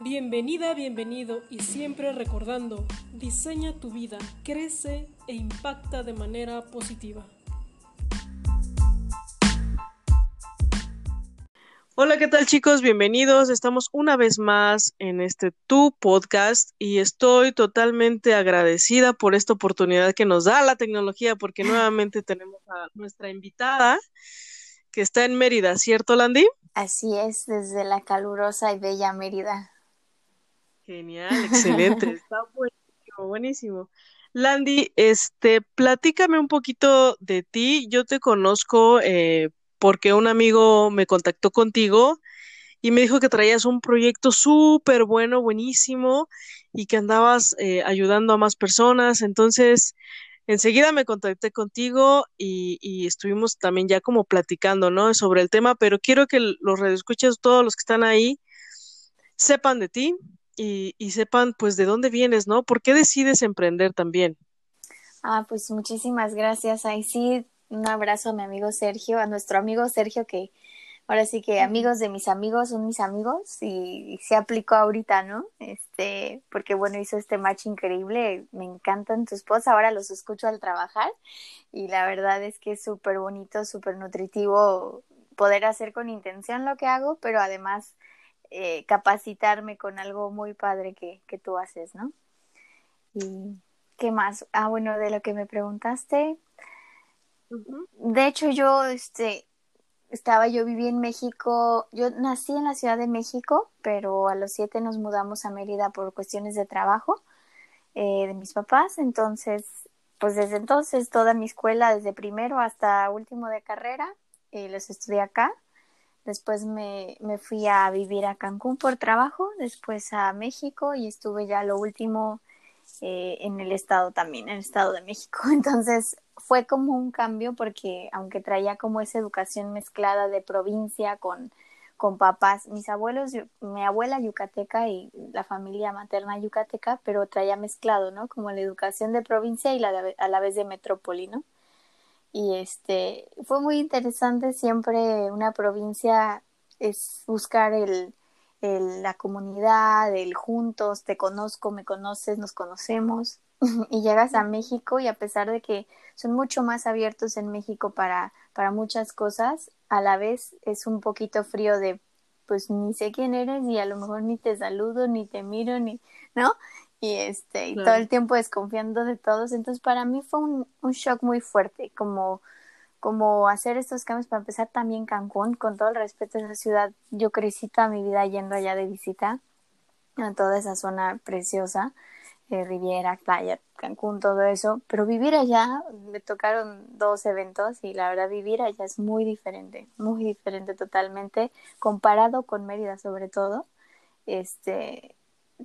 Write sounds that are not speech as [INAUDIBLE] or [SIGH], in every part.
Bienvenida, bienvenido y siempre recordando, diseña tu vida, crece e impacta de manera positiva. Hola, ¿qué tal chicos? Bienvenidos. Estamos una vez más en este Tu podcast y estoy totalmente agradecida por esta oportunidad que nos da la tecnología porque nuevamente tenemos a nuestra invitada que está en Mérida, ¿cierto, Landy? Así es, desde la calurosa y bella Mérida. Genial, excelente, [LAUGHS] está buenísimo, buenísimo. Landy, este, platícame un poquito de ti. Yo te conozco eh, porque un amigo me contactó contigo y me dijo que traías un proyecto súper bueno, buenísimo y que andabas eh, ayudando a más personas. Entonces, enseguida me contacté contigo y, y, estuvimos también ya como platicando, ¿no? Sobre el tema, pero quiero que los redescuches, todos los que están ahí, sepan de ti, y, sepan pues de dónde vienes, ¿no? ¿Por qué decides emprender también? Ah, pues muchísimas gracias. Ahí sí, un abrazo a mi amigo Sergio, a nuestro amigo Sergio que ahora sí que amigos de mis amigos son mis amigos y, se aplicó ahorita, ¿no? Este, porque bueno, hizo este match increíble, me encantan tus posts, ahora los escucho al trabajar y la verdad es que es súper bonito, súper nutritivo poder hacer con intención lo que hago, pero además eh, capacitarme con algo muy padre que, que tú haces, ¿no? Y qué más, ah, bueno, de lo que me preguntaste, de hecho yo, este, estaba, yo viví en México, yo nací en la Ciudad de México, pero a los siete nos mudamos a Mérida por cuestiones de trabajo eh, de mis papás, entonces, pues desde entonces toda mi escuela, desde primero hasta último de carrera, eh, los estudié acá Después me, me fui a vivir a Cancún por trabajo, después a México y estuve ya lo último eh, en el estado también, en el estado de México. [LAUGHS] Entonces fue como un cambio porque aunque traía como esa educación mezclada de provincia con, con papás, mis abuelos, mi abuela yucateca y la familia materna yucateca, pero traía mezclado, ¿no? Como la educación de provincia y la a la vez de metrópoli, ¿no? Y este fue muy interesante siempre una provincia es buscar el, el, la comunidad, el juntos, te conozco, me conoces, nos conocemos [LAUGHS] y llegas a México y a pesar de que son mucho más abiertos en México para, para muchas cosas, a la vez es un poquito frío de pues ni sé quién eres y a lo mejor ni te saludo, ni te miro, ni, ¿no? Y este y todo el tiempo desconfiando de todos. Entonces para mí fue un, un shock muy fuerte como como hacer estos cambios para empezar también Cancún con todo el respeto a esa ciudad. Yo crecí toda mi vida yendo allá de visita a toda esa zona preciosa eh, Riviera, playa, Cancún, todo eso, pero vivir allá, me tocaron dos eventos y la verdad vivir allá es muy diferente, muy diferente totalmente, comparado con Mérida sobre todo, este,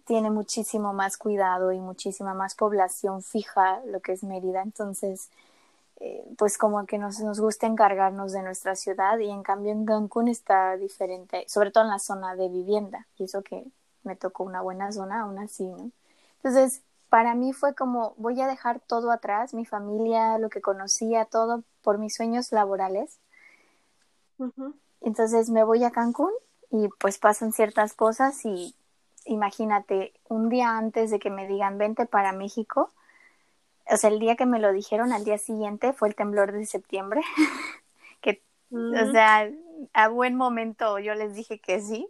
tiene muchísimo más cuidado y muchísima más población fija lo que es Mérida. Entonces, eh, pues como que nos, nos gusta encargarnos de nuestra ciudad y en cambio en Cancún está diferente, sobre todo en la zona de vivienda. Y eso que me tocó una buena zona, aún así, ¿no? Entonces, para mí fue como voy a dejar todo atrás, mi familia, lo que conocía, todo por mis sueños laborales. Entonces me voy a Cancún y pues pasan ciertas cosas y imagínate, un día antes de que me digan vente para México, o sea, el día que me lo dijeron, al día siguiente fue el temblor de septiembre, [LAUGHS] que, o sea, a buen momento yo les dije que sí,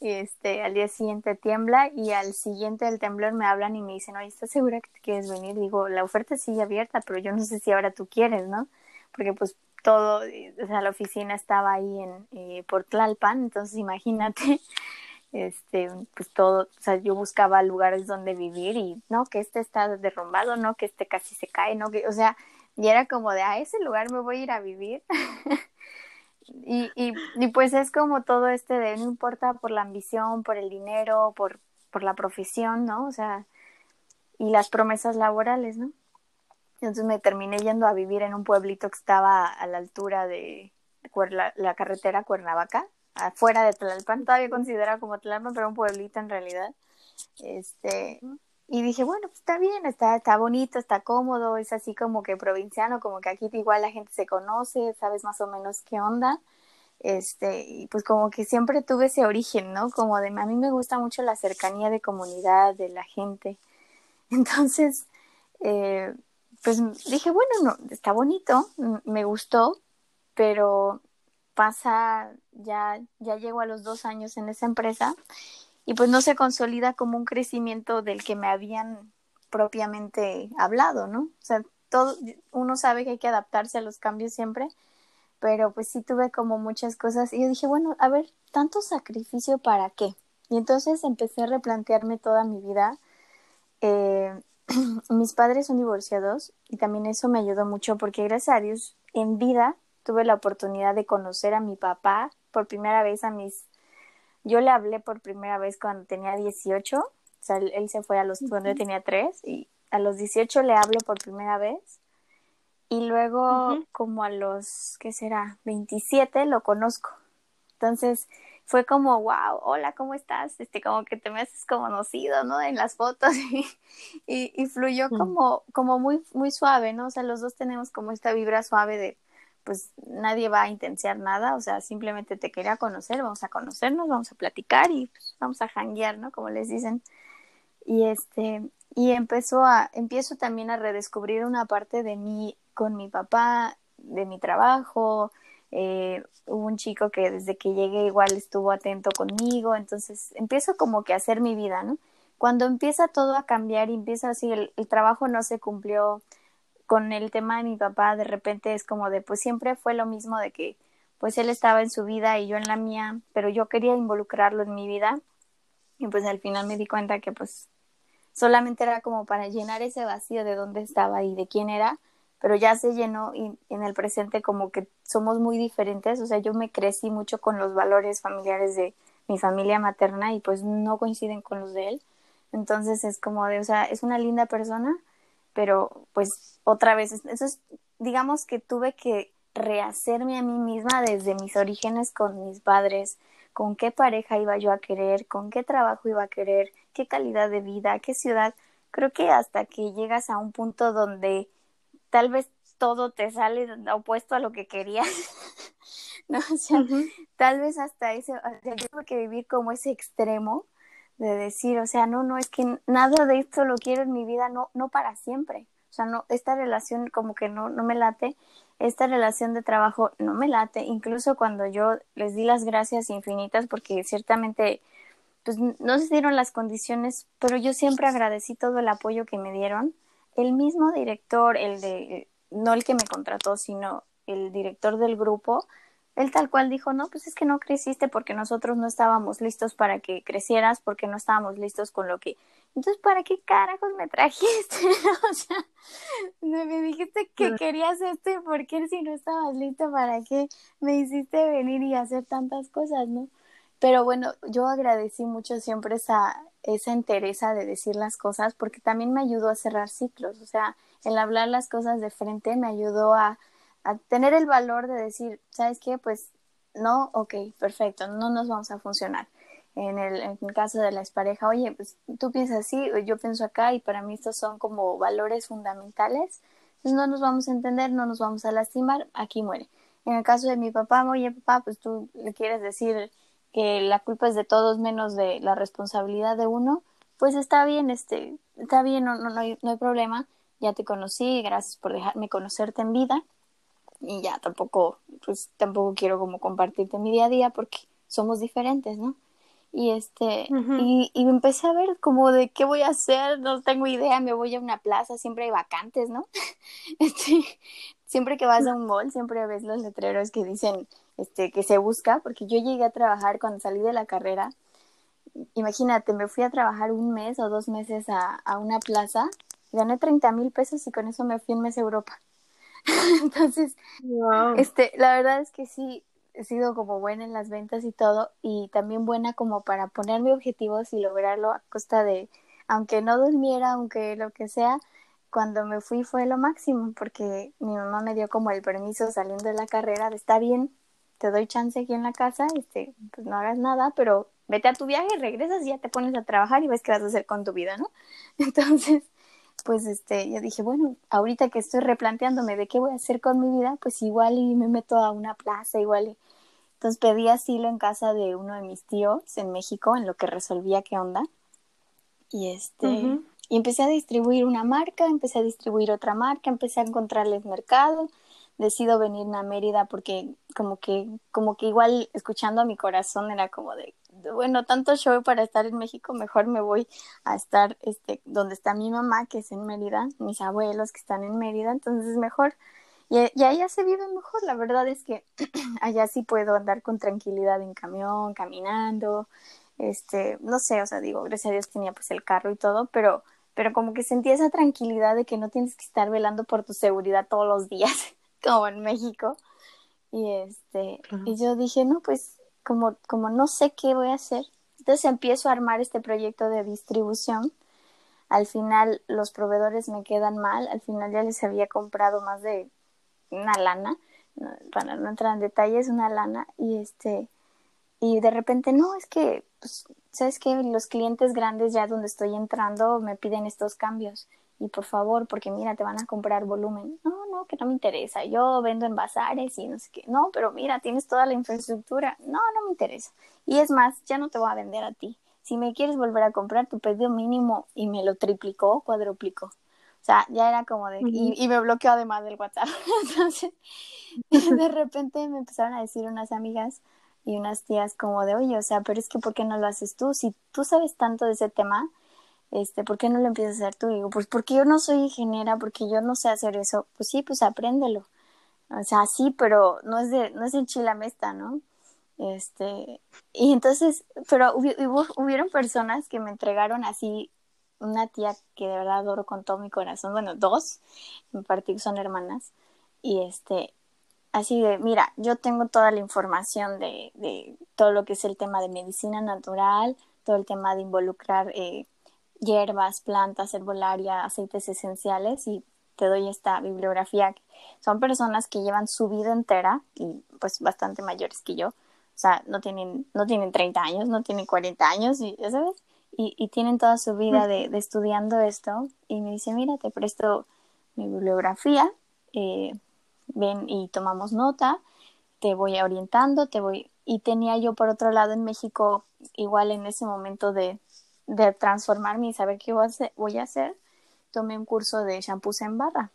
y este, al día siguiente tiembla y al siguiente del temblor me hablan y me dicen, oye, ¿estás segura que te quieres venir? Digo, la oferta sigue abierta, pero yo no sé si ahora tú quieres, ¿no? Porque pues todo, o sea, la oficina estaba ahí en eh, por Tlalpan, entonces imagínate este, pues todo, o sea, yo buscaba lugares donde vivir y no, que este está derrumbado, no, que este casi se cae, no, que, o sea, y era como de, a ese lugar me voy a ir a vivir. [LAUGHS] y, y, pues es como todo este de, no importa por la ambición, por el dinero, por, por la profesión, ¿no? O sea, y las promesas laborales, ¿no? Entonces me terminé yendo a vivir en un pueblito que estaba a la altura de la carretera Cuernavaca, afuera de Tlalpan, todavía considera como Tlalpan, pero un pueblito en realidad. Este, y dije, bueno, pues está bien, está, está bonito, está cómodo, es así como que provinciano, como que aquí igual la gente se conoce, sabes más o menos qué onda. este, y pues como que siempre tuve ese origen, ¿no? Como de, a mí me gusta mucho la cercanía de comunidad, de la gente. [LAUGHS] Entonces, eh, pues dije, bueno, no, está bonito, me gustó, pero pasa, ya, ya llego a los dos años en esa empresa y pues no se consolida como un crecimiento del que me habían propiamente hablado, ¿no? O sea, todo, uno sabe que hay que adaptarse a los cambios siempre, pero pues sí tuve como muchas cosas y yo dije, bueno, a ver, tanto sacrificio para qué. Y entonces empecé a replantearme toda mi vida. Eh, [CLEARS THROAT] mis padres son divorciados y también eso me ayudó mucho porque gracias a Dios en vida tuve la oportunidad de conocer a mi papá por primera vez a mis... Yo le hablé por primera vez cuando tenía 18, o sea, él, se fue a los... cuando yo tenía 3 y a los 18 le hablo por primera vez y luego como a los, ¿qué será? 27 lo conozco. Entonces fue como, wow, hola, ¿cómo estás? Este, como que te me haces conocido, ¿no? En las fotos [LAUGHS] y, y, fluyó como, como muy, muy suave, ¿no? O sea, los dos tenemos como esta vibra suave de, pues nadie va a intensiar nada, o sea, simplemente te quería conocer, vamos a conocernos, vamos a platicar y pues, vamos a janguear, ¿no? Como les dicen. Y este, y empezó a, empiezo también a redescubrir una parte de mí con mi papá, de mi trabajo. Eh, hubo un chico que desde que llegué igual estuvo atento conmigo, entonces empiezo como que a hacer mi vida, ¿no? Cuando empieza todo a cambiar y empieza así, el, el trabajo no se cumplió con el tema de mi papá, de repente es como de, pues siempre fue lo mismo de que, pues él estaba en su vida y yo en la mía, pero yo quería involucrarlo en mi vida y pues al final me di cuenta que pues solamente era como para llenar ese vacío de dónde estaba y de quién era pero ya se llenó y en el presente como que somos muy diferentes, o sea, yo me crecí mucho con los valores familiares de mi familia materna y pues no coinciden con los de él. Entonces es como de, o sea, es una linda persona, pero pues otra vez, eso es, digamos que tuve que rehacerme a mí misma desde mis orígenes con mis padres, con qué pareja iba yo a querer, con qué trabajo iba a querer, qué calidad de vida, qué ciudad. Creo que hasta que llegas a un punto donde tal vez todo te sale opuesto a lo que querías. [LAUGHS] no, o sea, tal vez hasta ese, o sea, yo tengo que vivir como ese extremo de decir, o sea, no, no, es que nada de esto lo quiero en mi vida, no, no para siempre. O sea, no, esta relación como que no, no me late, esta relación de trabajo no me late, incluso cuando yo les di las gracias infinitas, porque ciertamente, pues no se dieron las condiciones, pero yo siempre agradecí todo el apoyo que me dieron el mismo director, el de, no el que me contrató, sino el director del grupo, él tal cual dijo, no, pues es que no creciste porque nosotros no estábamos listos para que crecieras, porque no estábamos listos con lo que... Entonces, ¿para qué carajos me trajiste? [LAUGHS] o sea, me dijiste que querías esto y por qué si no estabas listo, ¿para qué me hiciste venir y hacer tantas cosas, no? Pero bueno, yo agradecí mucho siempre esa, esa entereza de decir las cosas porque también me ayudó a cerrar ciclos, o sea, el hablar las cosas de frente me ayudó a, a tener el valor de decir, ¿sabes qué? Pues no, ok, perfecto, no nos vamos a funcionar. En el, en el caso de la expareja, oye, pues tú piensas así, yo pienso acá y para mí estos son como valores fundamentales, pues no nos vamos a entender, no nos vamos a lastimar, aquí muere. En el caso de mi papá, oye, papá, pues tú le quieres decir que la culpa es de todos menos de la responsabilidad de uno, pues está bien, este, está bien, no, no, no, hay, no hay problema, ya te conocí, gracias por dejarme conocerte en vida y ya tampoco, pues tampoco quiero como compartirte mi día a día porque somos diferentes, ¿no? Y este, y, y empecé a ver como de qué voy a hacer, no tengo idea, me voy a una plaza, siempre hay vacantes, ¿no? [LAUGHS] Este, siempre que vas a un mall, siempre ves los letreros que dicen este, que se busca, porque yo llegué a trabajar cuando salí de la carrera. Imagínate, me fui a trabajar un mes o dos meses a, a una plaza, gané 30 mil pesos y con eso me fui un mes a Europa. [LAUGHS] Entonces, este, la verdad es que sí, he sido como buena en las ventas y todo, y también buena como para ponerme objetivos y lograrlo a costa de, aunque no durmiera, aunque lo que sea, cuando me fui fue lo máximo, porque mi mamá me dio como el permiso saliendo de la carrera de está bien, te doy chance aquí en la casa, este, pues no hagas nada, pero vete a tu viaje, regresas y ya te pones a trabajar y ves qué vas a hacer con tu vida, ¿no? [LAUGHS] Entonces, pues este, yo dije, bueno, ahorita que estoy replanteándome de qué voy a hacer con mi vida, pues igual y me meto a una plaza, igual y, Entonces pedí asilo en casa de uno de mis tíos en México, en lo que resolvía qué onda. Y este, y empecé a distribuir una marca, empecé a distribuir otra marca, empecé a encontrarles mercado. Decido venirme a Mérida porque como que, como que igual escuchando a mi corazón era como de, bueno, tanto show para estar en México, mejor me voy a estar este, donde está mi mamá, que es en Mérida, mis abuelos que están en Mérida, entonces mejor. Y, y allá se vive mejor, la verdad es que [CLEARS THROAT] allá sí puedo andar con tranquilidad en camión, caminando, este, no sé, o sea, digo, gracias a Dios tenía pues el carro y todo, pero, pero como que sentía esa tranquilidad de que no tienes que estar velando por tu seguridad todos los días, [LAUGHS] [LAUGHS] como en México. Y este, y yo dije, no, pues como, como no sé qué voy a hacer, entonces empiezo a armar este proyecto de distribución. Al final los proveedores me quedan mal, al final ya les había comprado más de una lana, para no entrar en detalles, una lana, y este, y de repente, no, es que, pues, sabes que los clientes grandes ya donde estoy entrando me piden estos cambios y por favor, porque mira, te van a comprar volumen. No, no, que no me interesa. Yo vendo en bazares y no sé qué. No, pero mira, tienes toda la infraestructura. No, no me interesa. Y es más, ya no te voy a vender a ti. Si me quieres volver a comprar, tu pedido mínimo y me lo triplicó, cuadruplicó. O sea, ya era como de... y, y, me bloqueó además del WhatsApp. [LAUGHS] Entonces, [LAUGHS] de repente me empezaron a decir unas amigas y unas tías como de, oye, o sea, pero es que ¿por qué no lo haces tú? Si tú sabes tanto de ese tema, este, ¿por qué no lo empiezas a hacer tú? digo, pues porque yo no soy ingeniera, porque yo no sé hacer eso. Pues sí, pues apréndelo. O sea, sí, pero no es de, no es en chilamesta, ¿no? Este, y entonces, pero hubo, hubieron personas que me entregaron así, una tía que de verdad adoro con todo mi corazón, bueno, dos, en particular son hermanas, y este, así de, mira, yo tengo toda la información de, de todo lo que es el tema de medicina natural, todo el tema de involucrar eh, hierbas, plantas, herbolaria, aceites esenciales y te doy esta bibliografía. Son personas que llevan su vida entera y pues bastante mayores que yo. O sea, no tienen, no tienen 30 años, no tienen 40 años, y, sabes, y, y tienen toda su vida de, de, estudiando esto. Y me dice, mira, te presto mi bibliografía, eh, ven y tomamos nota, te voy orientando, te voy... Y tenía yo por otro lado en México, igual en ese momento de, de transformarme y saber qué voy a hacer, tomé un curso de shampoos en barra.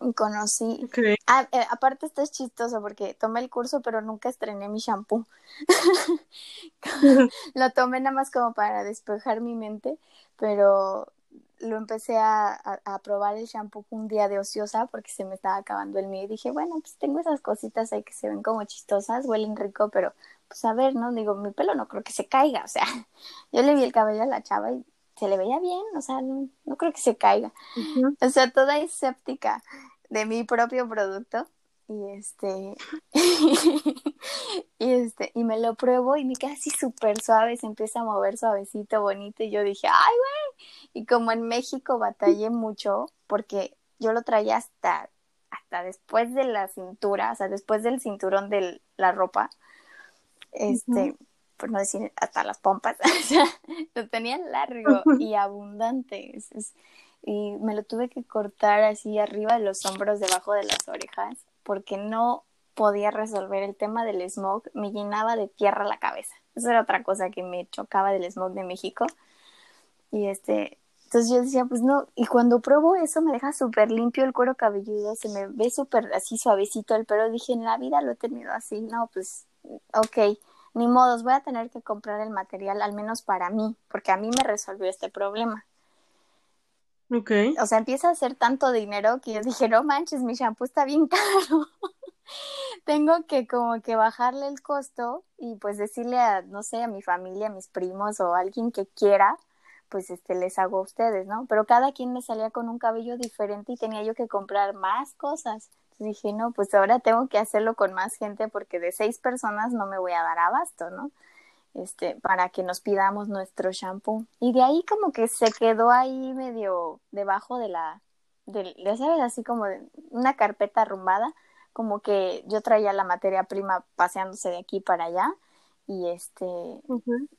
Y conocí. Eh, aparte, esto es chistoso porque tomé el curso, pero nunca estrené mi shampoo. [LAUGHS] lo tomé nada más como para despejar mi mente, pero lo empecé a, a, probar el shampoo un día de ociosa porque se me estaba acabando el mío y dije, bueno, pues tengo esas cositas ahí que se ven como chistosas, huelen rico, pero pues a ver, ¿no? Digo, mi pelo no creo que se caiga, o sea, [LAUGHS] yo le vi el cabello a la chava y se le veía bien, o sea, no, creo que se caiga. O sea, toda escéptica de mi propio producto y este [LAUGHS] y este y me lo pruebo y me queda así súper suave se empieza a mover suavecito bonito y yo dije ay güey y como en México batallé mucho porque yo lo traía hasta hasta después de la cintura o sea después del cinturón de la ropa este, por no decir hasta las pompas, [LAUGHS] lo tenía largo y abundante. y me lo tuve que cortar así arriba de los hombros, debajo de las orejas, porque no podía resolver el tema del smog, me llenaba de tierra la cabeza. Esa era otra cosa que me chocaba del smog de México. Y este, entonces yo decía, pues no, y cuando pruebo eso me deja súper limpio el cuero cabelludo, se me ve súper así suavecito el pelo. Dije, en la vida lo he tenido así, no, pues ok, ni modos, voy a tener que comprar el material al menos para mí, porque a mí me resolvió este problema. Ok. O sea, empieza a hacer tanto dinero que yo dije, no manches, mi shampoo está bien [LAUGHS] caro. Tengo que como que bajarle el costo y pues decirle a, no sé, a mi familia, a mis primos o a alguien que quiera, pues este les hago a ustedes, ¿no? Pero cada quien me salía con un cabello diferente y tenía yo que comprar más cosas dije, no, pues ahora tengo que hacerlo con más gente porque de seis personas no me voy a dar abasto, ¿no? Este, para que nos pidamos nuestro shampoo. Y de ahí como que se quedó ahí medio debajo de la, de, ya sabes, así como de una carpeta arrumbada, como que yo traía la materia prima paseándose de aquí para allá y este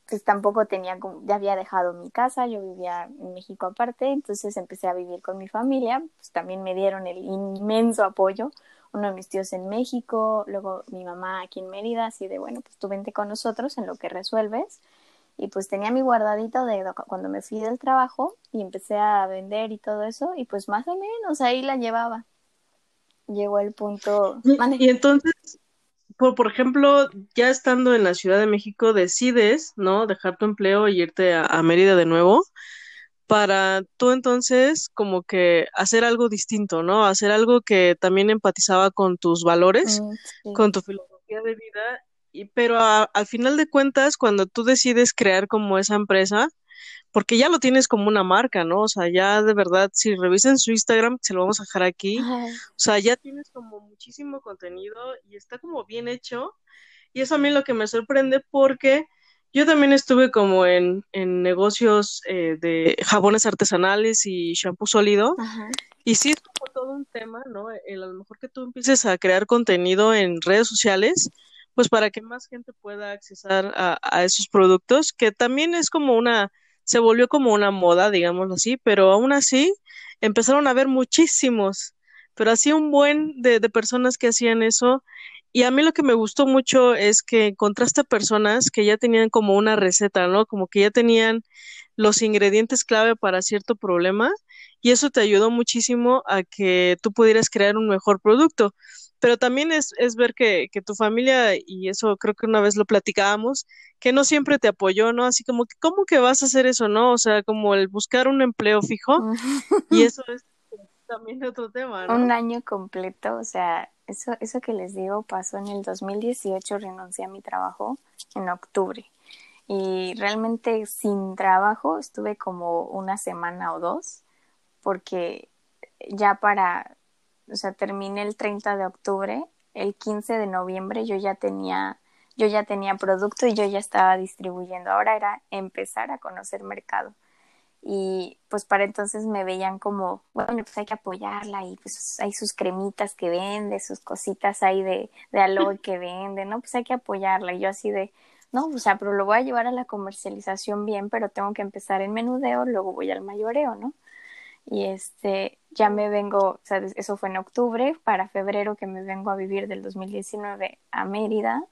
pues tampoco tenía ya había dejado mi casa yo vivía en México aparte entonces empecé a vivir con mi familia pues también me dieron el inmenso apoyo uno de mis tíos en México, luego mi mamá aquí en Mérida, así de, bueno, pues tú vente con nosotros en lo que resuelves. Y pues tenía mi guardadito de cuando me fui del trabajo y empecé a vender y todo eso, y pues más o menos ahí la llevaba. Llegó el punto. Y, entonces, por, por, ejemplo, ya estando en la Ciudad de México, decides, ¿no? Dejar tu empleo y irte a Mérida de nuevo para tú entonces como que hacer algo distinto, ¿no? Hacer algo que también empatizaba con tus valores, mm, con tu filosofía de vida, y, pero al final de cuentas, cuando tú decides crear como esa empresa, porque ya lo tienes como una marca, ¿no? O sea, ya de verdad, si revisen su Instagram, se lo vamos a dejar aquí, o sea, ya tienes como muchísimo contenido y está como bien hecho, y eso a mí lo que me sorprende porque yo también estuve como en, en negocios eh, de jabones artesanales y shampoo sólido. Y sí es como todo un tema, ¿no? El, a lo mejor que tú empieces a crear contenido en redes sociales, pues para que más gente pueda accesar a, a esos productos, que también es como una, se volvió como una moda, digámoslo así, pero aún así empezaron a haber muchísimos, pero así un buen de, de personas que hacían eso y a mí lo que me gustó mucho es que encontraste personas que ya tenían como una receta, ¿no? Como que ya tenían los ingredientes clave para cierto problema y eso te ayudó muchísimo a que tú pudieras crear un mejor producto. Pero también es, es ver que, que tu familia, y eso creo que una vez lo platicábamos, que no siempre te apoyó, ¿no? Así como que, ¿cómo que vas a hacer eso, no? O sea, como el buscar un empleo fijo y [LAUGHS] eso es también otro tema, ¿no? Un año completo, o sea, eso, eso que les digo pasó en el 2018, renuncié a mi trabajo en octubre. Y realmente sin trabajo estuve como una semana o dos, porque ya para, o sea, terminé el 30 de octubre, el 15 de noviembre yo ya tenía, yo ya tenía producto y yo ya estaba distribuyendo. Ahora era empezar a conocer mercado y pues para entonces me veían como, bueno, pues hay que apoyarla y pues hay sus cremitas que vende, sus cositas ahí de, de aloe [LAUGHS] que vende, ¿no? Pues hay que apoyarla y yo así de, no, o sea, pero lo voy a llevar a la comercialización bien, pero tengo que empezar en menudeo, luego voy al mayoreo, ¿no? Y este, ya me vengo, o sea, eso fue en octubre, para febrero que me vengo a vivir del 2019 a Mérida,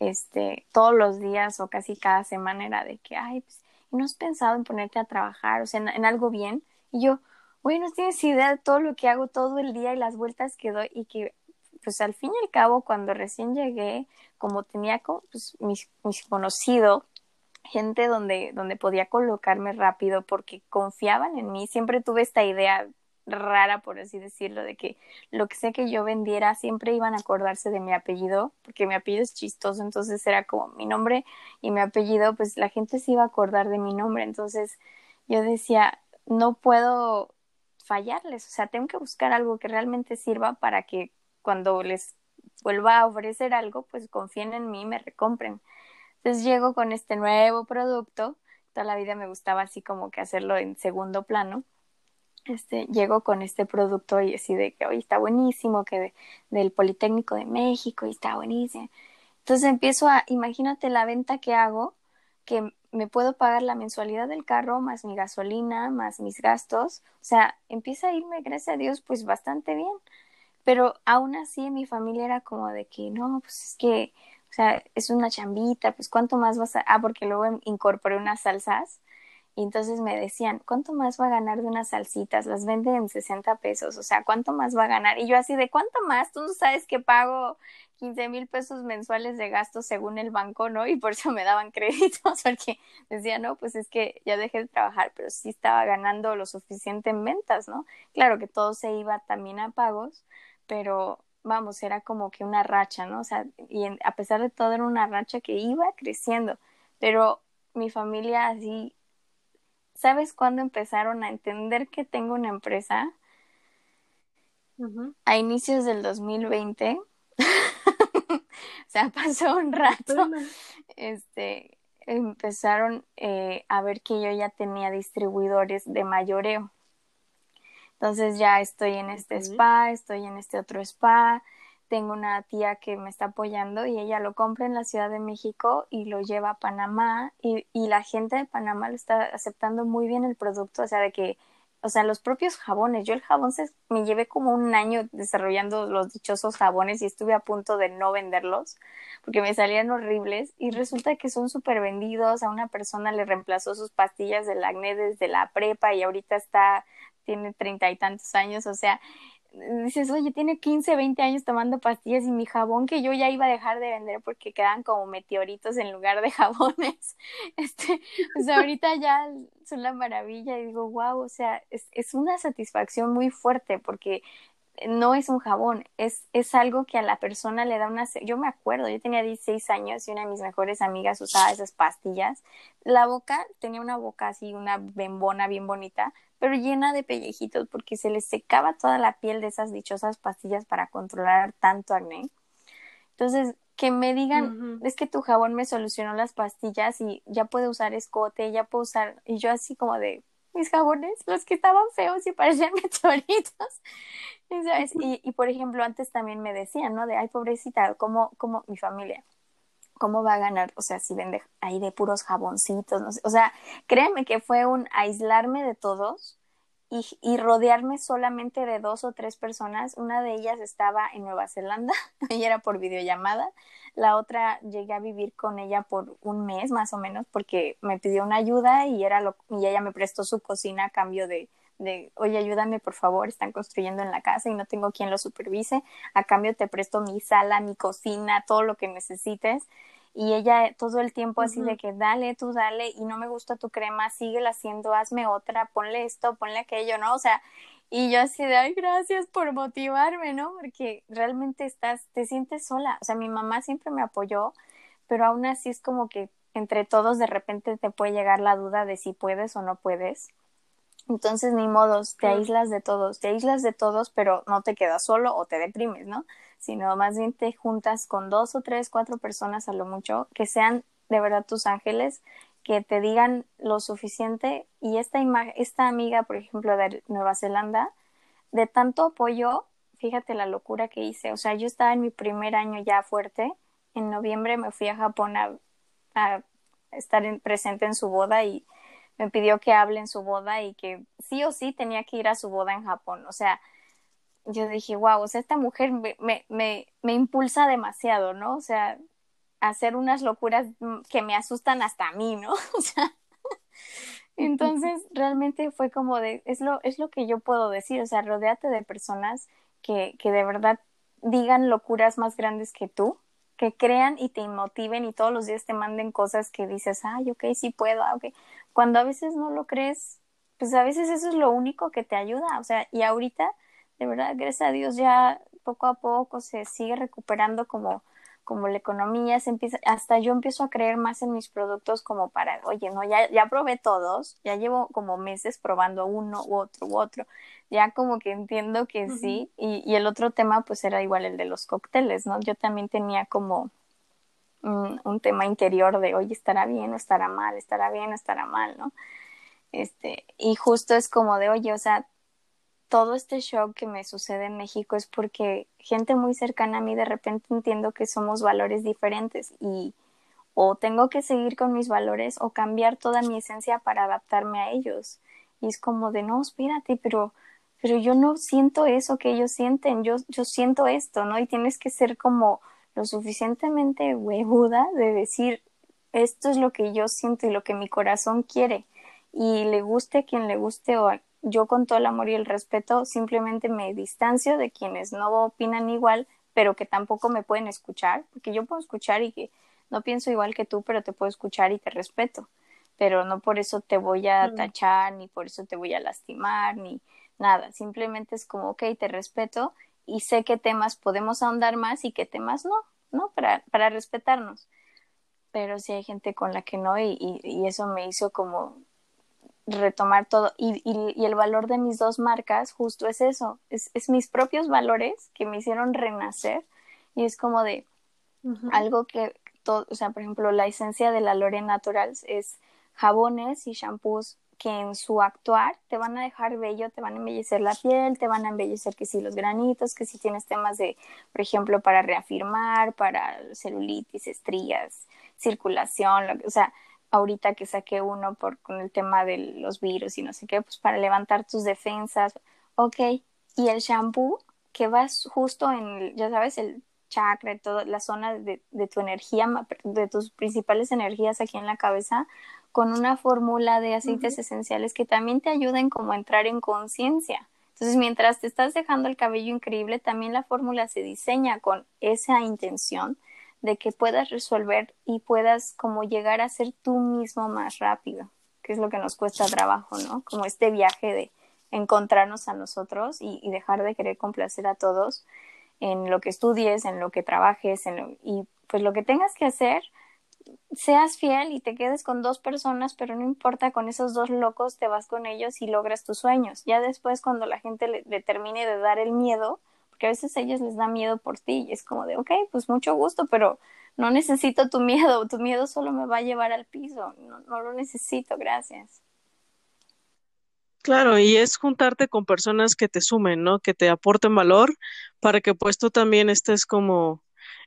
este, todos los días o casi cada semana era de que, ay, pues no has pensado en ponerte a trabajar, o sea, en, algo bien? Y yo, oye, no tienes idea de todo lo que hago todo el día y las vueltas que doy y que, pues al fin y al cabo, cuando recién llegué, como tenía pues, mis, mis conocidos, gente donde, donde podía colocarme rápido porque confiaban en mí, siempre tuve esta idea rara, por así decirlo, de que lo que sé que yo vendiera siempre iban a acordarse de mi apellido, porque mi apellido es chistoso, entonces era como mi nombre y mi apellido, pues la gente se iba a acordar de mi nombre, entonces yo decía, no puedo fallarles, o sea, tengo que buscar algo que realmente sirva para que cuando les vuelva a ofrecer algo, pues confíen en mí y me recompren. Entonces llego con este nuevo producto, toda la vida me gustaba así como que hacerlo en segundo plano, este, llego con este producto y así de que, hoy está buenísimo, que del Politécnico de México y está buenísimo. Entonces empiezo a, imagínate la venta que hago, que me puedo pagar la mensualidad del carro, más mi gasolina, más mis gastos. O sea, empieza a irme, gracias a Dios, pues bastante bien. Pero aún así mi familia era como de que, no, pues es que, o sea, es una chambita, pues cuánto más vas a... Ah, porque luego incorporé unas salsas y entonces me decían, ¿cuánto más va a ganar de unas salsitas? Las venden en 60 pesos, o sea, ¿cuánto más va a ganar? Y yo así, ¿de cuánto más? Tú no sabes que pago 15 mil pesos mensuales de gastos según el banco, ¿no? Y por eso me daban [LAUGHS] créditos, porque decía, no, pues es que ya dejé de trabajar, pero sí estaba ganando lo suficiente en ventas, ¿no? Claro que todo se iba también a pagos, pero vamos, era como que una racha, ¿no? O sea, y a pesar de todo era una racha que iba creciendo, pero mi familia así ¿Sabes cuándo empezaron a entender que tengo una empresa? A inicios del 2020. [LAUGHS] o sea, pasó un rato. Este, empezaron eh, a ver que yo ya tenía distribuidores de mayoreo. Entonces ya estoy en este spa, estoy en este otro spa, tengo una tía que me está apoyando y ella lo compra en la Ciudad de México y lo lleva a Panamá y, y la gente de Panamá lo está aceptando muy bien el producto, o sea, de que o sea, los propios jabones. Yo el jabón se, me llevé como un año desarrollando los dichosos jabones y estuve a punto de no venderlos porque me salían horribles y resulta que son súper vendidos. A una persona le reemplazó sus pastillas del acné desde la prepa y ahorita está, tiene treinta y tantos años, o sea, dices, oye, tiene 15, 20 años tomando pastillas y mi jabón que yo ya iba a dejar de vender porque quedan como meteoritos en lugar de [LAUGHS] jabones. Este, pues ahorita ya son la maravilla y digo, wow, o sea, es, es una satisfacción muy fuerte porque no es un jabón, es, es algo que a la persona le da una... Yo me acuerdo, yo tenía 16 años y una de mis mejores amigas usaba esas pastillas. La boca tenía una boca así, una bembona bien bonita, pero llena de pellejitos porque se le secaba toda la piel de esas dichosas pastillas para controlar tanto acné. Entonces, que me digan, es que tu jabón me solucionó las pastillas y ya puedo usar escote, ya puedo usar, y yo así como de, mis jabones, los que estaban feos y parecían [LAUGHS] meteoritos. ¿sabes? Y, y por ejemplo, antes también me decían, ¿no? De, ay, pobrecita, como, como mi familia, ¿cómo va a ganar? O sea, si vende ahí de puros jaboncitos, no sé. O sea, créeme que fue un aislarme de todos y, y, rodearme solamente de dos o tres personas. Una de ellas estaba en Nueva Zelanda, [LAUGHS] ella era por videollamada. La otra llegué a vivir con ella por un mes más o menos porque me pidió una ayuda y, era lo, y ella me prestó su cocina a cambio de, de, oye, ayúdame por favor, están construyendo en la casa y no tengo quien lo supervise. A cambio te presto mi sala, mi cocina, todo lo que necesites y ella todo el tiempo así de que dale, tú dale y no me gusta tu crema, síguela haciendo, hazme otra, ponle esto, ponle aquello, ¿no? O sea, y yo así de, ay, gracias por motivarme, ¿no? Porque realmente estás, te sientes sola, o sea, mi mamá siempre me apoyó, pero aún así es como que entre todos de repente te puede llegar la duda de si puedes o no puedes. Entonces, ni modos, te aíslas de todos, te aíslas de todos, pero no te quedas solo o te deprimes, ¿no? Sino más bien te juntas con dos o tres, cuatro personas a lo mucho, que sean de verdad tus ángeles, que te digan lo suficiente. Y esta, esta amiga, por ejemplo, de Nueva Zelanda, de tanto apoyo, fíjate la locura que hice. O sea, yo estaba en mi primer año ya fuerte. En noviembre me fui a Japón a, a estar en, presente en su boda y me pidió que hable en su boda y que sí o sí tenía que ir a su boda en Japón. O sea, yo dije, wow, o sea, esta mujer me, me, me, me impulsa demasiado, ¿no? O sea, hacer unas locuras que me asustan hasta a mí, ¿no? [LAUGHS] O sea, entonces realmente fue como de, es lo, es lo que yo puedo decir, o sea, rodeate de personas que, que de verdad digan locuras más grandes que tú, que crean y te motiven y todos los días te manden cosas que dices, ay, ok, sí puedo, ah, ok, cuando a veces no lo crees, pues a veces eso es lo único que te ayuda, o sea, y ahorita, de verdad, gracias a Dios, ya poco a poco se sigue recuperando como como la economía se empieza, hasta yo empiezo a creer más en mis productos como para, oye, no, ya, ya probé todos, ya llevo como meses probando uno u otro u otro, ya como que entiendo que sí, y, y, el otro tema pues era igual el de los cócteles, ¿no? Yo también tenía como un, tema interior de, oye, estará bien o estará mal, estará bien o estará mal, ¿no? Este, y justo es como de, oye, o sea, todo este shock que me sucede en México es porque gente muy cercana a mí de repente entiendo que somos valores diferentes y o tengo que seguir con mis valores o cambiar toda mi esencia para adaptarme a ellos. Y es como de, no, espérate, pero, pero yo no siento eso que ellos sienten, yo, yo siento esto, ¿no? Y tienes que ser como lo suficientemente huevuda de decir esto es lo que yo siento y lo que mi corazón quiere. Y le guste a quien le guste o yo con todo el amor y el respeto simplemente me distancio de quienes no opinan igual pero que tampoco me pueden escuchar porque yo puedo escuchar y que no pienso igual que tú pero te puedo escuchar y te respeto. Pero no por eso te voy a tachar ni por eso te voy a lastimar ni nada. Simplemente es como ok te respeto y sé qué temas podemos ahondar más y qué temas no, ¿no? Para, para respetarnos. Pero sí hay gente con la que no y, y, eso me hizo como retomar todo. Y, y, el valor de mis dos marcas justo es eso, es, es mis propios valores que me hicieron renacer y es como de algo que, todo, o sea, por ejemplo, la esencia de la Lore Naturals es jabones y shampoos que en su actuar te van a dejar bello, te van a embellecer la piel, te van a embellecer que si los granitos, que si tienes temas de, por ejemplo, para reafirmar, para celulitis, estrías, circulación, o sea, ahorita que saqué uno por con el tema de los virus y no sé qué, pues para levantar tus defensas. Ok, y el shampoo que vas justo en, ya sabes, el chakra, toda la zona de, de tu energía, de tus principales energías aquí en la cabeza, con una fórmula de aceites esenciales que también te ayuden como a entrar en conciencia. Entonces, mientras te estás dejando el cabello increíble, también la fórmula se diseña con esa intención de que puedas resolver y puedas como llegar a ser tú mismo más rápido, que es lo que nos cuesta trabajo, ¿no? Como este viaje de encontrarnos a nosotros y, dejar de querer complacer a todos en lo que estudies, en lo que trabajes, en y pues lo que tengas que hacer, seas fiel y te quedes con dos personas, pero no importa, con esos dos locos te vas con ellos y logras tus sueños. Ya después cuando la gente le termine de dar el miedo, que a veces ellos les da miedo por ti y es como de, ok, pues mucho gusto, pero no necesito tu miedo, tu miedo solo me va a llevar al piso, no, no lo necesito, gracias. Claro, y es juntarte con personas que te sumen, ¿no? Que te aporten valor para que pues tú también estés como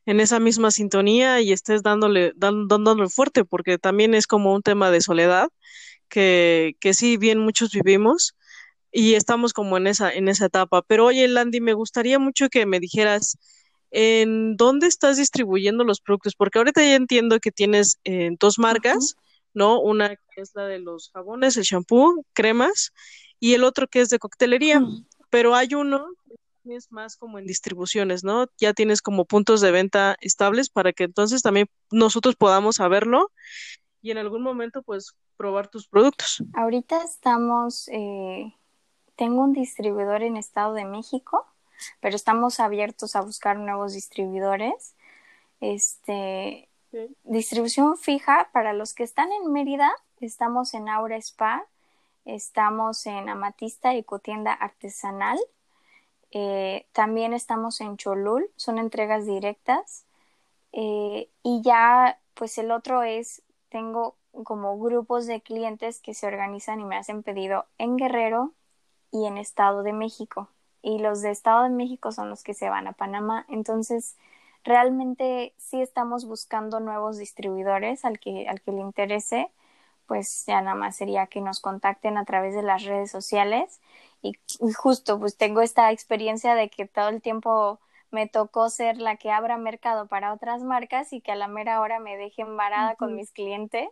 en esa misma sintonía y estés dándole, dándole fuerte, porque también es como un tema de soledad que, que sí bien muchos vivimos, y estamos como en esa, en esa etapa. Pero oye, Landy, me gustaría mucho que me dijeras en dónde estás distribuyendo los productos, porque ahorita ya entiendo que tienes eh, dos marcas, ¿no? Una que es la de los jabones, el shampoo, cremas, y el otro que es de coctelería, pero hay uno es más como en distribuciones, ¿no? Ya tienes como puntos de venta estables para que entonces también nosotros podamos saberlo y en algún momento pues probar tus productos. Ahorita estamos eh, tengo un distribuidor en Estado de México, pero estamos abiertos a buscar nuevos distribuidores. Este, distribución fija para los que están en Mérida, estamos en Aura Spa, estamos en Amatista Ecotienda Artesanal, eh, también estamos en Cholul, son entregas directas. Eh, y ya, pues el otro es, tengo como grupos de clientes que se organizan y me hacen pedido en Guerrero, y en Estado de México. Y los de Estado de México son los que se van a Panamá. Entonces, realmente sí estamos buscando nuevos distribuidores al que, al que le interese, pues ya nada más sería que nos contacten a través de las redes sociales. Y, justo, pues tengo esta experiencia de que todo el tiempo me tocó ser la que abra mercado para otras marcas y que a la mera hora me dejen varada con mis clientes.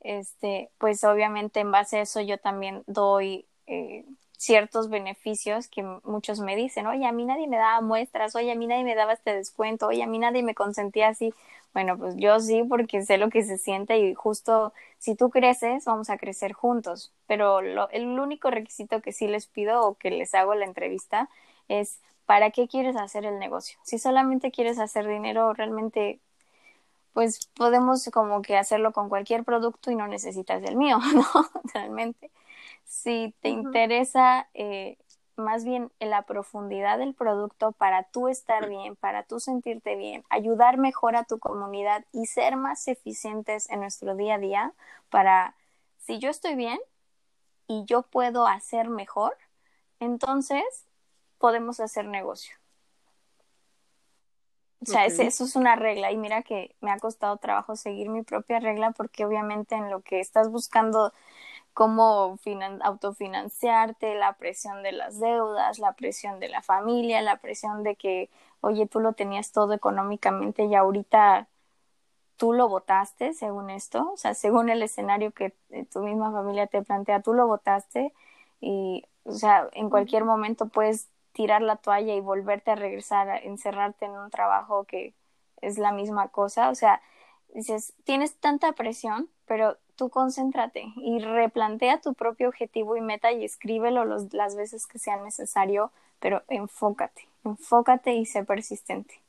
Este, pues obviamente en base a eso yo también doy eh, ciertos beneficios que muchos me dicen, oye, a mí nadie me daba muestras, oye, a mí nadie me daba este descuento, oye, a mí nadie me consentía así. Bueno, pues yo sí, porque sé lo que se siente y justo si tú creces, vamos a crecer juntos. Pero lo, el único requisito que sí les pido o que les hago la entrevista es, ¿para qué quieres hacer el negocio? Si solamente quieres hacer dinero, realmente pues podemos como que hacerlo con cualquier producto y no necesitas del mío, [LAUGHS] ¿no? Realmente si te interesa eh, más bien en la profundidad del producto para tú estar bien, para tú sentirte bien, ayudar mejor a tu comunidad y ser más eficientes en nuestro día a día para, si yo estoy bien y yo puedo hacer mejor, entonces podemos hacer negocio. O sea, eso es una regla y mira que me ha costado trabajo seguir mi propia regla porque obviamente en lo que estás buscando cómo autofinanciarte, la presión de las deudas, la presión de la familia, la presión de que, oye, tú lo tenías todo económicamente y ahorita tú lo votaste, según esto, o sea, según el escenario que eh, tu misma familia te plantea, tú lo votaste y, o sea, en cualquier momento puedes tirar la toalla y volverte a regresar, a encerrarte en un trabajo que es la misma cosa, o sea, dices, tienes tanta presión, pero tú concéntrate y replantea tu propio objetivo y meta y escríbelo las veces que sea necesario, pero enfócate, enfócate y sé persistente.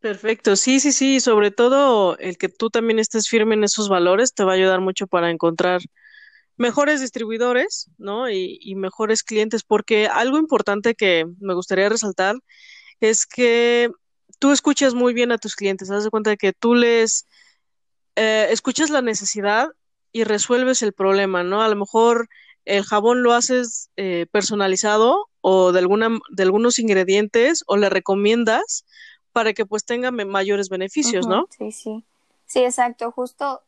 Perfecto, sí, sí, sí, sobre todo el que tú también estés firme en esos valores te va a ayudar mucho para encontrar mejores distribuidores, ¿no? Y, y mejores clientes, porque algo importante que me gustaría resaltar es que tú escuchas muy bien a tus clientes, haz de cuenta de que tú les eh, escuchas la necesidad y resuelves el problema, ¿no? A lo mejor el jabón lo haces eh, personalizado o de, alguna, de algunos ingredientes o le recomiendas para que pues tenga mayores beneficios, ¿no? Sí, sí. Sí, exacto, justo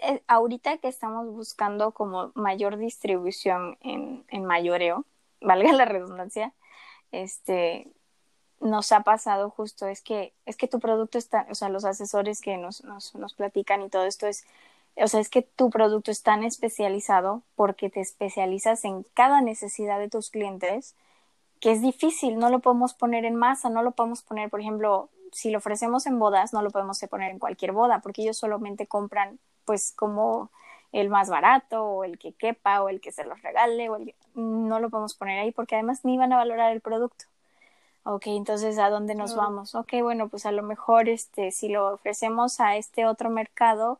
eh, ahorita que estamos buscando como mayor distribución en, en mayoreo, valga la redundancia, este, nos ha pasado justo es que es que tu producto está, o sea, los asesores que nos, nos, nos platican y todo esto es, o sea, es que tu producto es tan especializado porque te especializas en cada necesidad de tus clientes que es difícil, no lo podemos poner en masa, no lo podemos poner, por ejemplo, si lo ofrecemos en bodas, no lo podemos poner en cualquier boda, porque ellos solamente compran pues como el más barato o el que quepa o el que se los regale o el no lo podemos poner ahí porque además ni van a valorar el producto. Ok, entonces ¿a dónde nos vamos? Ok, bueno, pues a lo mejor este si lo ofrecemos a este otro mercado,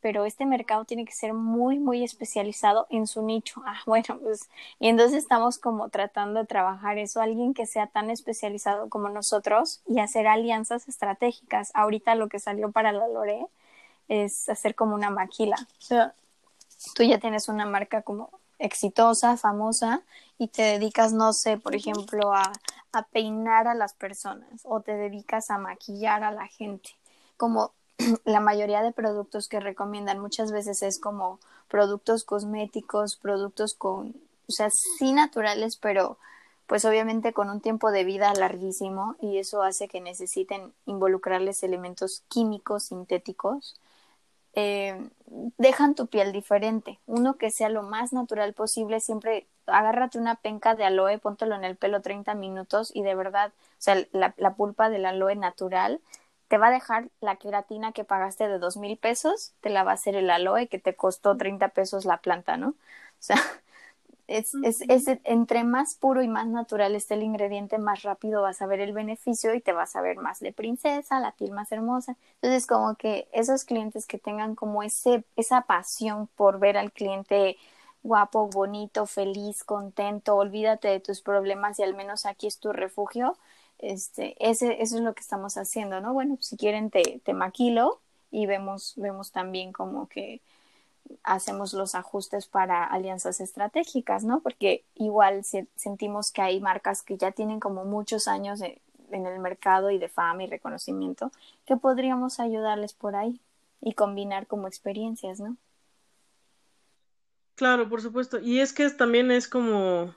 pero este mercado tiene que ser muy, muy especializado en su nicho. Ah, bueno, pues, y entonces estamos como tratando de trabajar eso, alguien que sea tan especializado como nosotros y hacer alianzas estratégicas. Ahorita lo que salió para la Lore es hacer como una maquila. O sea, tú ya tienes una marca como exitosa, famosa, y te dedicas, no sé, por ejemplo, a, a peinar a las personas o te dedicas a maquillar a la gente. Como [CLEARS THROAT] la mayoría de productos que recomiendan muchas veces es como productos cosméticos, productos con, o sea, sí naturales, pero pues obviamente con un tiempo de vida larguísimo y eso hace que necesiten involucrarles elementos químicos sintéticos eh, dejan tu piel diferente. Uno que sea lo más natural posible, siempre agárrate una penca de aloe, póntelo en el pelo 30 minutos y de verdad, o sea, la, la pulpa del aloe natural te va a dejar la queratina que pagaste de dos mil pesos, te la va a hacer el aloe que te costó 30 pesos la planta, ¿no? O sea, [LAUGHS] es, es, es, entre más puro y más natural esté el ingrediente, más rápido vas a ver el beneficio y te vas a ver más de princesa, la piel más hermosa. Entonces, como que esos clientes que tengan como ese, esa pasión por ver al cliente guapo, bonito, feliz, contento, olvídate de tus problemas y al menos aquí es tu refugio. Este, ese, eso es lo que estamos haciendo, ¿no? Bueno, si quieren te, te maquilo y vemos, vemos también como que hacemos los ajustes para alianzas estratégicas, ¿no? Porque igual sentimos que hay marcas que ya tienen como muchos años en el mercado y de fama y reconocimiento, que podríamos ayudarles por ahí y combinar como experiencias, ¿no? Claro, por supuesto. Y es que también es como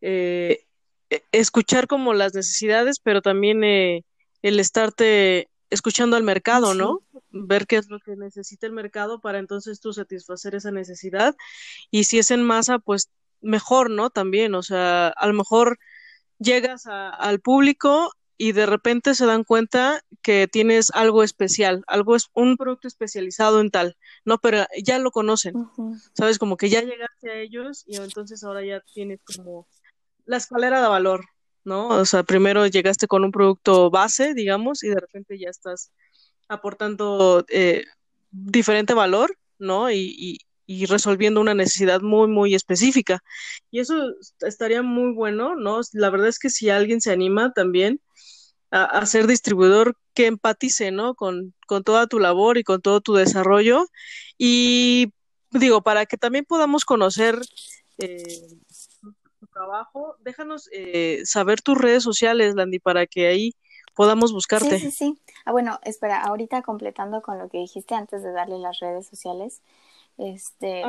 eh, e, escuchar como las necesidades, pero también eh, el estarte escuchando al mercado, ¿no? Ver qué es lo que necesita el mercado para entonces tú satisfacer esa necesidad. Y si es en masa, pues mejor, ¿no? También, o sea, a lo mejor llegas al público y de repente se dan cuenta que tienes algo especial, algo es un producto especializado en tal, no, pero ya lo conocen, sabes, como que ya llegaste a ellos y entonces ahora ya tienes como la escalera de valor, ¿no? O sea, primero llegaste con un producto base, digamos, y de repente ya estás aportando eh, diferente valor, ¿no? Y, y, resolviendo una necesidad muy, muy específica. Y eso estaría muy bueno, ¿no? La verdad es que si alguien se anima también a, ser distribuidor, que empatice, ¿no? Con, con toda tu labor y con todo tu desarrollo. Y digo, para que también podamos conocer eh, trabajo, déjanos eh, saber tus redes sociales, Landy, para que ahí podamos buscarte. Sí, sí, sí. Ah, bueno, espera, ahorita completando con lo que dijiste antes de darle las redes sociales, este,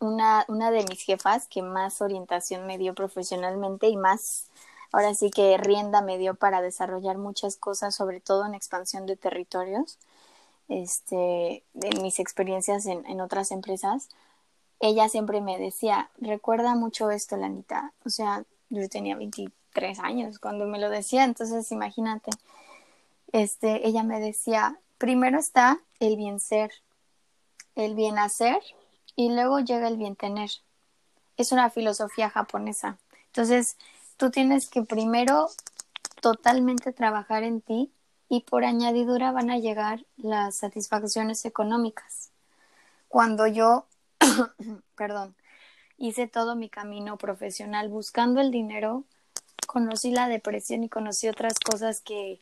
Una, una de mis jefas que más orientación me dio profesionalmente y más, ahora sí que rienda me dio para desarrollar muchas cosas, sobre todo en expansión de territorios, este, en mis experiencias en, en otras empresas, ella siempre me decía, recuerda mucho esto, Lanita. O sea, yo tenía 23 años cuando me lo decía, entonces imagínate. Este, ella me decía, primero está el bien ser, el bien hacer y luego llega el bien tener. Es una filosofía japonesa. Entonces, tú tienes que primero totalmente trabajar en ti y por añadidura van a llegar las satisfacciones económicas. Cuando yo [COUGHS] perdón, hice todo mi camino profesional buscando el dinero, conocí la depresión y conocí otras cosas que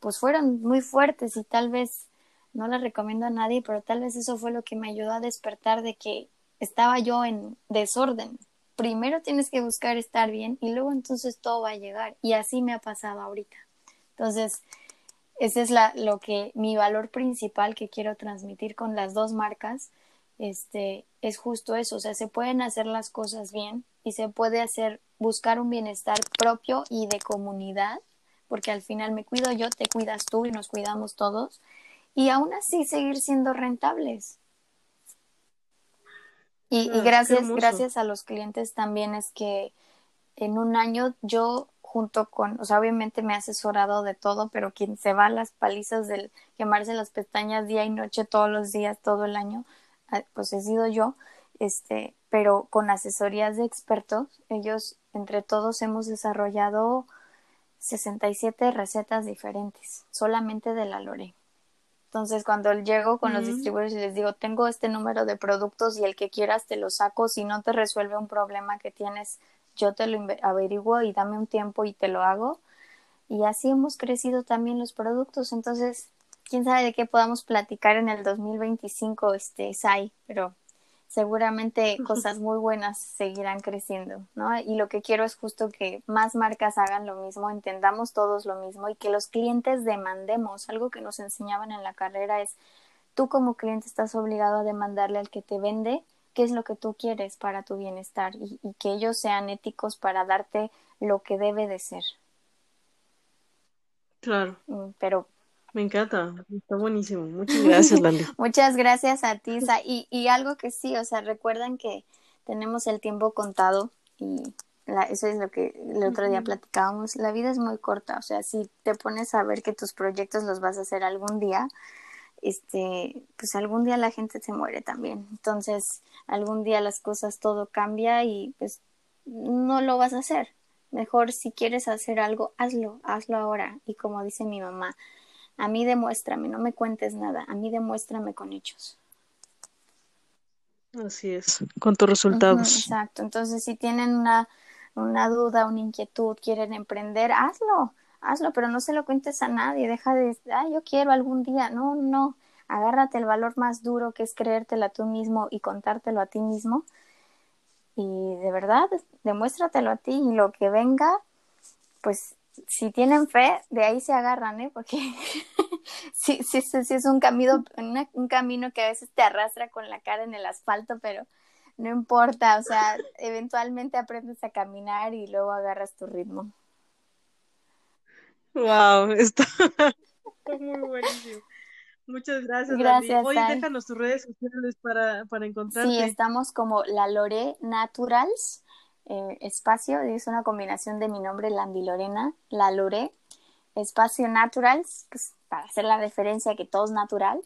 pues fueron muy fuertes y tal vez no las recomiendo a nadie, pero tal vez eso fue lo que me ayudó a despertar de que estaba yo en desorden. Primero tienes que buscar estar bien y luego entonces todo va a llegar y así me ha pasado ahorita. Entonces, ese es la, lo que mi valor principal que quiero transmitir con las dos marcas este es justo eso, o sea, se pueden hacer las cosas bien y se puede hacer buscar un bienestar propio y de comunidad, porque al final me cuido yo, te cuidas tú y nos cuidamos todos y aún así seguir siendo rentables. Y, y gracias, gracias a los clientes también es que en un año yo junto con, o sea, obviamente me he asesorado de todo, pero quien se va a las palizas del quemarse las pestañas día y noche todos los días, todo el año, ah, pues he sido yo, este, pero con asesorías de expertos, ellos entre todos hemos desarrollado 67 recetas diferentes, solamente de la Lore. Entonces, cuando llego con los distribuidores y les digo, tengo este número de productos y el que quieras te lo saco, si no te resuelve un problema que tienes yo te lo averiguo y dame un tiempo y te lo hago. Y así hemos crecido también los productos. Entonces, quién sabe de qué podamos platicar en el 2025, este, Sai, pero seguramente cosas muy buenas seguirán creciendo, ¿no? Y lo que quiero es justo que más marcas hagan lo mismo, entendamos todos lo mismo y que los clientes demandemos. Algo que nos enseñaban en la carrera es, tú como cliente estás obligado a demandarle al que te vende qué es lo que tú quieres para tu bienestar y, que ellos sean éticos para darte lo que debe de ser. Claro. Mm, pero me encanta, está buenísimo. Muchas gracias, [LAUGHS] Landy. Muchas gracias a ti, y, y algo que sí, o sea, recuerdan que tenemos el tiempo contado y eso es lo que el otro día platicábamos. La vida es muy corta, o sea, si te pones a ver que tus proyectos los vas a hacer algún día, este, pues algún día la gente se muere también. Entonces, algún día las cosas todo cambia y pues no lo vas a hacer. Mejor si quieres hacer algo, hazlo, hazlo ahora. Y como dice mi mamá, a mí demuéstrame, no me cuentes nada, a mí demuéstrame con hechos. Así es, con tus resultados. exacto, entonces si tienen una, una duda, una inquietud, quieren emprender, hazlo hazlo, pero no se lo cuentes a nadie, deja de, ah, yo quiero algún día, no, no, agárrate el valor más duro que es creértelo a tú mismo y contártelo a ti mismo. Y de verdad, demuéstratelo a ti y lo que venga, pues si tienen fe, de ahí se agarran, ¿eh? Porque [LAUGHS] sí, sí, sí, es un camino, un camino que a veces te arrastra con la cara en el asfalto, pero no importa, o sea, eventualmente aprendes a caminar y luego agarras tu ritmo. Wow, está, [LAUGHS] muy buenísimo. Muchas gracias. Gracias. Oye, déjanos tus redes sociales para, para encontrarte. Sí, estamos como La Lore Naturals, eh, espacio, es una combinación de mi nombre, Landy Lorena, La Lore, espacio Naturals, pues, para hacer la referencia que todo es natural.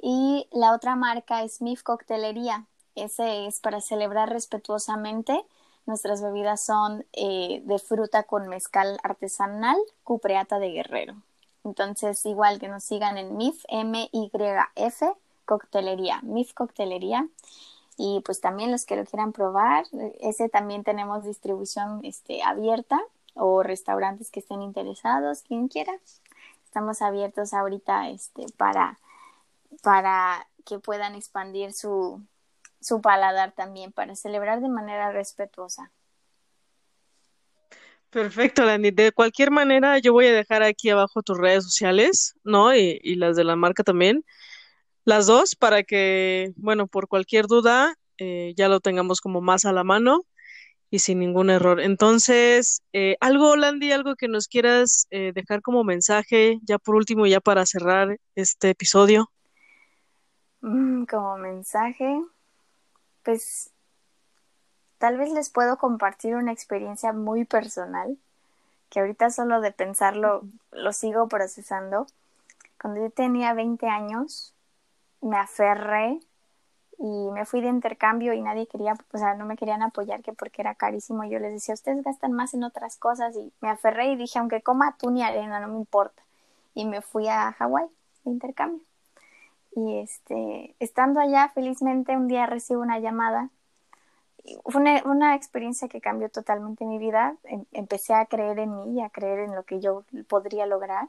Y la otra marca es MIF Coctelería, ese es para celebrar respetuosamente Nuestras bebidas son eh, de fruta con mezcal artesanal, cupreata de guerrero. Entonces, igual que nos sigan en MIF, M-Y-F, coctelería, MIF Coctelería. Y pues también los que lo quieran probar, ese también tenemos distribución este, abierta o restaurantes que estén interesados, quien quiera. Estamos abiertos ahorita este, para, para que puedan expandir su, su paladar también para celebrar de manera respetuosa. Perfecto, Landy. De cualquier manera, yo voy a dejar aquí abajo tus redes sociales, ¿no? Y, las de la marca también. Las dos, para que, bueno, por cualquier duda, eh, ya lo tengamos como más a la mano y sin ningún error. Entonces, eh, algo, Landy, algo que nos quieras eh, dejar como mensaje, ya por último, ya para cerrar este episodio. Mm, como mensaje, pues tal vez les puedo compartir una experiencia muy personal, que ahorita solo de pensarlo lo sigo procesando. Cuando yo tenía 20 años, me aferré y me fui de intercambio y nadie quería, o sea, no me querían apoyar que porque era carísimo. Yo les decía, ustedes gastan más en otras cosas y me aferré y dije, aunque coma atún y arena, no me importa. Y me fui a Hawái de intercambio. Y este, estando allá, felizmente un día recibo una llamada. Fue una, experiencia que cambió totalmente mi vida. Em, empecé a creer en mí, a creer en lo que yo podría lograr.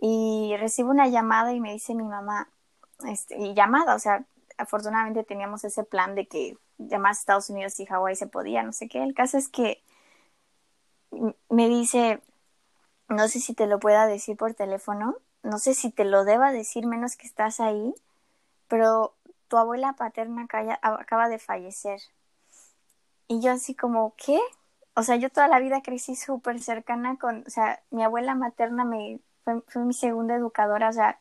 Y recibo una llamada y me dice mi mamá, este, y llamada, o sea, afortunadamente teníamos ese plan de que llamar a Estados Unidos y Hawái se podía, no sé qué. El caso es que me dice, no sé si te lo pueda decir por teléfono, no sé si te lo deba decir menos que estás ahí, pero tu abuela paterna acaba de fallecer. Y yo así como, ¿qué? O sea, yo toda la vida crecí súper cercana con, o sea, mi abuela materna me fue, fue mi segunda educadora, o sea,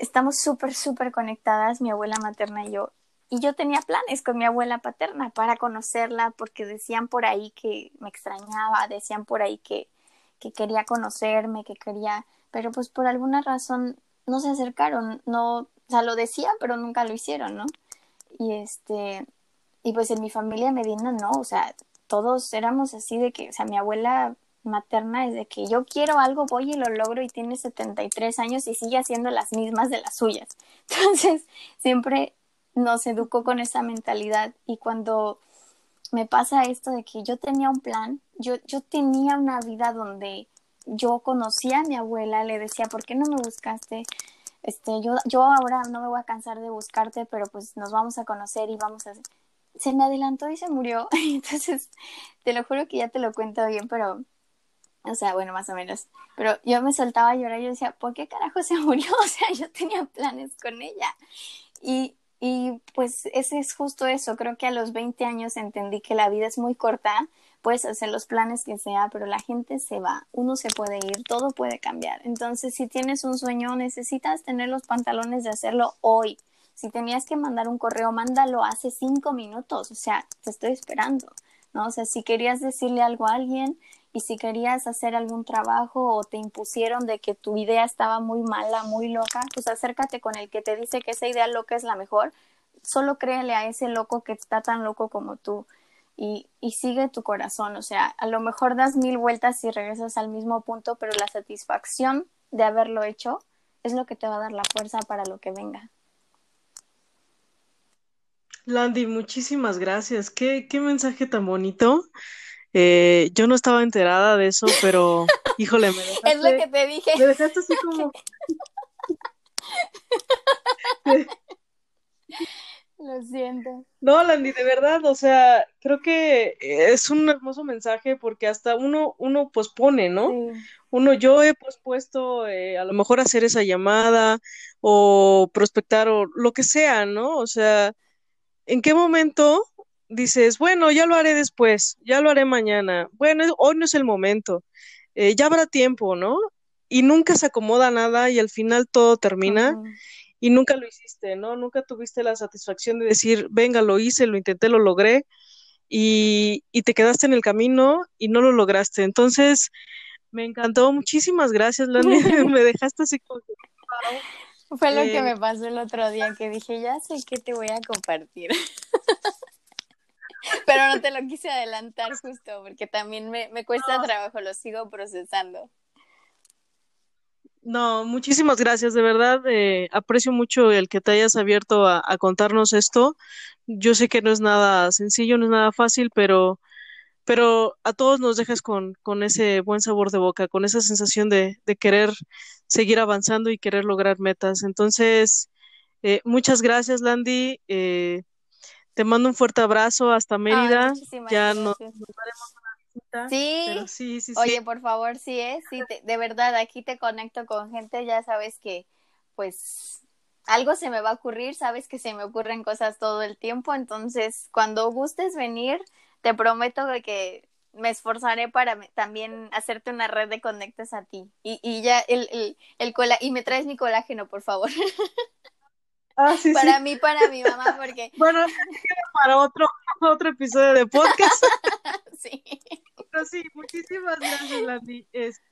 estamos súper, súper conectadas, mi abuela materna y yo. Y yo tenía planes con mi abuela paterna para conocerla, porque decían por ahí que me extrañaba, decían por ahí que, que quería conocerme, que quería, pero pues por alguna razón no se acercaron, no, o sea, lo decían, pero nunca lo hicieron, ¿no? Y este, y pues en mi familia Medina no, o sea, todos éramos así de que, o sea, mi abuela materna es de que yo quiero algo, voy y lo logro y tiene 73 años y sigue haciendo las mismas de las suyas. [LAUGHS] Entonces, siempre nos educó con esa mentalidad y cuando me pasa esto de que yo tenía un plan, yo, yo tenía una vida donde yo conocía a mi abuela, le decía, ¿por qué no me buscaste? Este, yo, yo ahora no me voy a cansar de buscarte, pero pues nos vamos a conocer y vamos a... Se me adelantó y se murió. [LAUGHS] Entonces, te lo juro que ya te lo cuento bien, pero o sea, bueno, más o menos. Pero yo me soltaba a llorar y yo decía, ¿por qué carajo se [LAUGHS] murió? O sea, yo tenía planes con ella. Y, y pues ese es justo eso. Creo que a los 20 años entendí que la vida es muy corta. Puedes hacer los planes que sea, pero la gente se va. Uno se puede ir, todo puede cambiar. Entonces, si tienes un sueño, necesitas tener los pantalones de hacerlo hoy. Si tenías que mandar un correo, mándalo hace cinco minutos. O sea, te estoy esperando. ¿no? O sea, si querías decirle algo a alguien, y si querías hacer algún trabajo o te impusieron de que tu idea estaba muy mala, muy loca, pues acércate con el que te dice que esa idea loca es la mejor, solo créele a ese loco que está tan loco como tú y, sigue tu corazón, o sea, a lo mejor das mil vueltas y regresas al mismo punto, pero la satisfacción de haberlo hecho es lo que te va a dar la fuerza para lo que venga. Landy, muchísimas gracias. Qué mensaje tan bonito. Eh, yo no estaba enterada de eso, pero [LAUGHS] híjole, me dejaste, Es lo que te dije. Me dejaste así como. [LAUGHS] Lo siento. No, Landy, de verdad, o sea, creo que es un hermoso mensaje porque hasta uno, uno pospone, ¿no? Sí. Uno, yo he pospuesto eh, a lo mejor hacer esa llamada o prospectar o lo que sea, ¿no? O sea, ¿en qué momento dices, bueno, ya lo haré después, ya lo haré mañana, bueno, hoy no es el momento, eh, ya habrá tiempo, ¿no? Y nunca se acomoda nada y al final todo termina y nunca lo hiciste, ¿no? Nunca tuviste la satisfacción de decir, venga, lo hice, lo intenté, lo logré y, y te quedaste en el camino y no lo lograste. Entonces, me encantó, muchísimas gracias, Landy, [LAUGHS] [LAUGHS] me dejaste así como. Fue lo que Eh, me pasó el otro día que dije, ya sé que te voy a compartir. [LAUGHS] Pero no te lo quise adelantar justo porque también me, me cuesta trabajo, lo sigo procesando. No, muchísimas gracias, de verdad, eh, aprecio mucho el que te hayas abierto a, a contarnos esto. Yo sé que no es nada sencillo, no es nada fácil, pero, pero a todos nos dejas con, con ese buen sabor de boca, con esa sensación de, de querer seguir avanzando y querer lograr metas. Entonces, eh, muchas gracias, Landy. Eh, te mando un fuerte abrazo hasta Ay, Mérida. muchísimas Ya nos, gracias. nos daremos una visita, Sí, pero sí, sí, sí. oye, por favor, sí, ¿eh? Sí, te- de verdad, aquí te conecto con gente, ya sabes que, pues, algo se me va a ocurrir, sabes que se me ocurren cosas todo el tiempo, entonces, cuando gustes venir, te prometo que me esforzaré para también hacerte una red de conectes a ti. Y, y ya, el, el, el cola y me traes mi colágeno, por favor, [LAUGHS] Ah, sí, sí. para mí, para mi mamá, porque, [LAUGHS] Bueno, para otro, otro episodio de podcast. [LAUGHS] sí. Pero sí, muchísimas gracias, Landy. Este,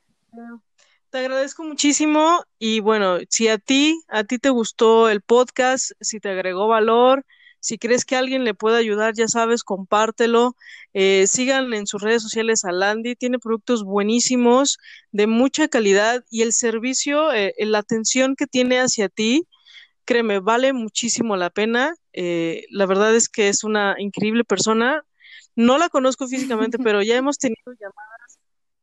te agradezco muchísimo y bueno, si a ti, a ti te gustó el podcast, si te agregó valor, si crees que alguien le puede ayudar, ya sabes, compártelo. Eh, sigan en sus redes sociales a Landy, tiene productos buenísimos, de mucha calidad y el servicio, eh, la atención que tiene hacia ti, créeme, vale muchísimo la pena. Eh, la verdad es que es una increíble persona. No la conozco físicamente, [LAUGHS] pero ya hemos tenido llamadas,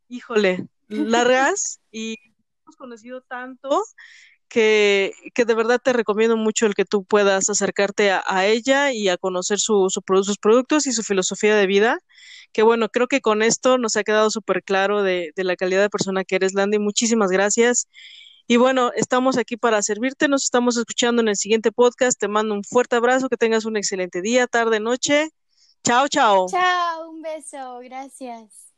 híjole, largas y hemos conocido tanto que, que, de verdad te recomiendo mucho el que tú puedas acercarte a, ella y a conocer su, sus productos y su filosofía de vida. Que bueno, creo que con esto nos ha quedado súper claro de, de, la calidad de persona que eres, Landy. Muchísimas gracias. Y bueno, estamos aquí para servirte. Nos estamos escuchando en el siguiente podcast. Te mando un fuerte abrazo. Que tengas un excelente día, tarde, noche. Chao, chao. Chao, un beso. Gracias.